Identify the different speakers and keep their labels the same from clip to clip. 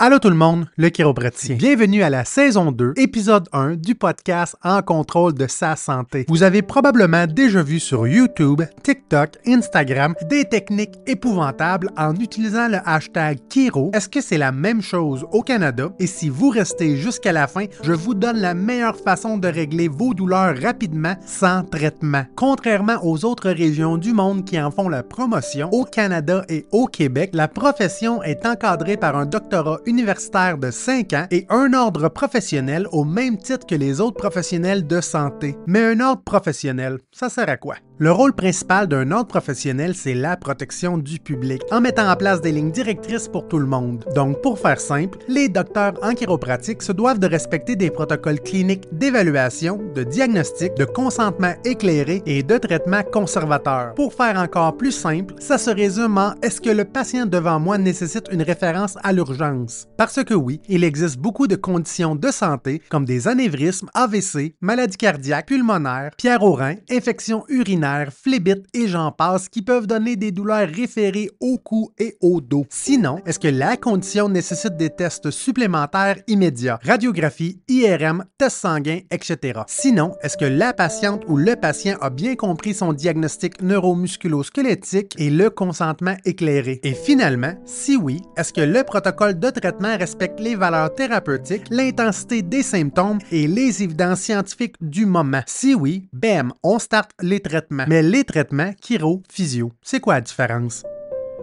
Speaker 1: Allô tout le monde, le chiropraticien. Bienvenue à la saison 2, épisode 1 du podcast En contrôle de sa santé. Vous avez probablement déjà vu sur YouTube, TikTok, Instagram des techniques épouvantables en utilisant le hashtag Kiro. Est-ce que c'est la même chose au Canada? Et si vous restez jusqu'à la fin, je vous donne la meilleure façon de régler vos douleurs rapidement sans traitement. Contrairement aux autres régions du monde qui en font la promotion, au Canada et au Québec, la profession est encadrée par un doctorat universitaire de 5 ans et un ordre professionnel au même titre que les autres professionnels de santé. Mais un ordre professionnel, ça sert à quoi? Le rôle principal d'un ordre professionnel, c'est la protection du public, en mettant en place des lignes directrices pour tout le monde. Donc, pour faire simple, les docteurs en chiropratique se doivent de respecter des protocoles cliniques d'évaluation, de diagnostic, de consentement éclairé et de traitement conservateur. Pour faire encore plus simple, ça se résume en est-ce que le patient devant moi nécessite une référence à l'urgence? Parce que oui, il existe beaucoup de conditions de santé comme des anévrismes, AVC, maladies cardiaques, pulmonaires, pierres aux reins, infections urinaires, phlébite et j'en passe qui peuvent donner des douleurs référées au cou et au dos. Sinon, est-ce que la condition nécessite des tests supplémentaires immédiats, radiographie, IRM, tests sanguins, etc. Sinon, est-ce que la patiente ou le patient a bien compris son diagnostic neuromusculo-squelettique et le consentement éclairé? Et finalement, si oui, est-ce que le protocole de traitement respecte les valeurs thérapeutiques, l'intensité des symptômes et les évidences scientifiques du moment? Si oui, bam, on start les traitements mais les traitements chiro, physio, c'est quoi la différence?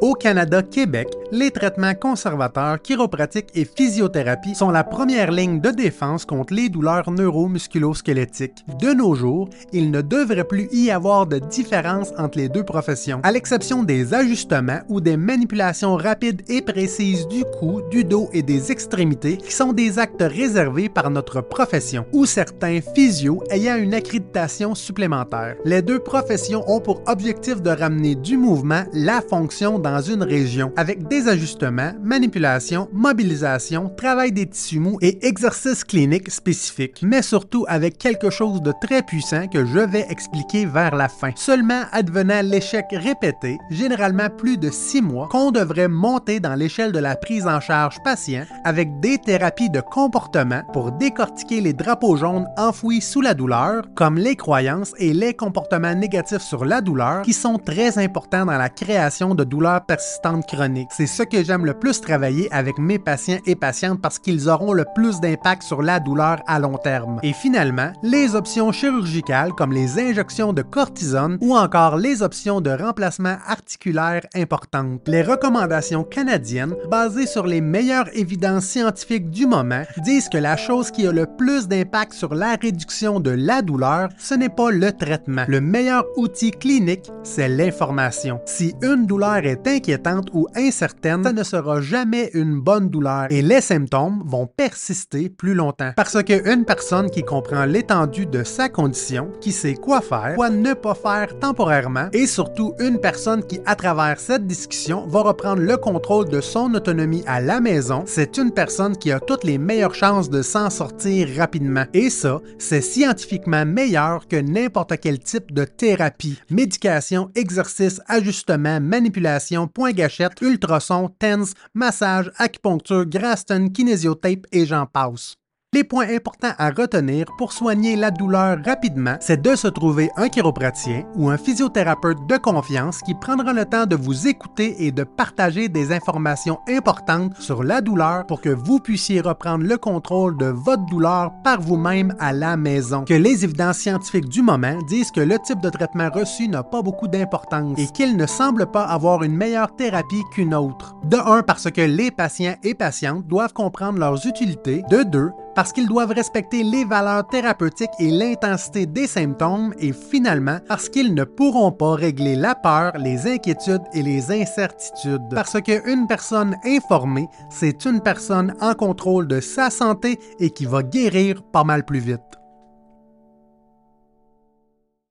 Speaker 1: Au Canada, Québec, les traitements conservateurs, chiropratiques et physiothérapie sont la première ligne de défense contre les douleurs neuromusculo-squelettiques. De nos jours, il ne devrait plus y avoir de différence entre les deux professions, à l'exception des ajustements ou des manipulations rapides et précises du cou, du dos et des extrémités qui sont des actes réservés par notre profession, ou certains physios ayant une accréditation supplémentaire. Les deux professions ont pour objectif de ramener du mouvement la fonction dans une région avec des ajustements, manipulations, mobilisation, travail des tissus mous et exercices cliniques spécifiques, mais surtout avec quelque chose de très puissant que je vais expliquer vers la fin. Seulement advenant l'échec répété, généralement plus de six mois, qu'on devrait monter dans l'échelle de la prise en charge patient avec des thérapies de comportement pour décortiquer les drapeaux jaunes enfouis sous la douleur, comme les croyances et les comportements négatifs sur la douleur qui sont très importants dans la création de douleurs persistante chronique. C'est ce que j'aime le plus travailler avec mes patients et patientes parce qu'ils auront le plus d'impact sur la douleur à long terme. Et finalement, les options chirurgicales comme les injections de cortisone ou encore les options de remplacement articulaire importantes. Les recommandations canadiennes, basées sur les meilleures évidences scientifiques du moment, disent que la chose qui a le plus d'impact sur la réduction de la douleur, ce n'est pas le traitement. Le meilleur outil clinique, c'est l'information. Si une douleur est inquiétante ou incertaine, ça ne sera jamais une bonne douleur et les symptômes vont persister plus longtemps. Parce qu'une personne qui comprend l'étendue de sa condition, qui sait quoi faire, quoi ne pas faire temporairement, et surtout une personne qui, à travers cette discussion, va reprendre le contrôle de son autonomie à la maison, c'est une personne qui a toutes les meilleures chances de s'en sortir rapidement. Et ça, c'est scientifiquement meilleur que n'importe quel type de thérapie, médication, exercice, ajustement, manipulation, point gâchette, ultrasons, TENS, massage, acupuncture, Graston, kinésiotape et j'en passe. Les points importants à retenir pour soigner la douleur rapidement, c'est de se trouver un chiropraticien ou un physiothérapeute de confiance qui prendra le temps de vous écouter et de partager des informations importantes sur la douleur pour que vous puissiez reprendre le contrôle de votre douleur par vous-même à la maison. Que les évidences scientifiques du moment disent que le type de traitement reçu n'a pas beaucoup d'importance et qu'il ne semble pas avoir une meilleure thérapie qu'une autre. De un, parce que les patients et patientes doivent comprendre leurs utilités. De deux, parce qu'ils doivent respecter les valeurs thérapeutiques et l'intensité des symptômes et finalement parce qu'ils ne pourront pas régler la peur, les inquiétudes et les incertitudes. Parce qu'une personne informée, c'est une personne en contrôle de sa santé et qui va guérir pas mal plus vite.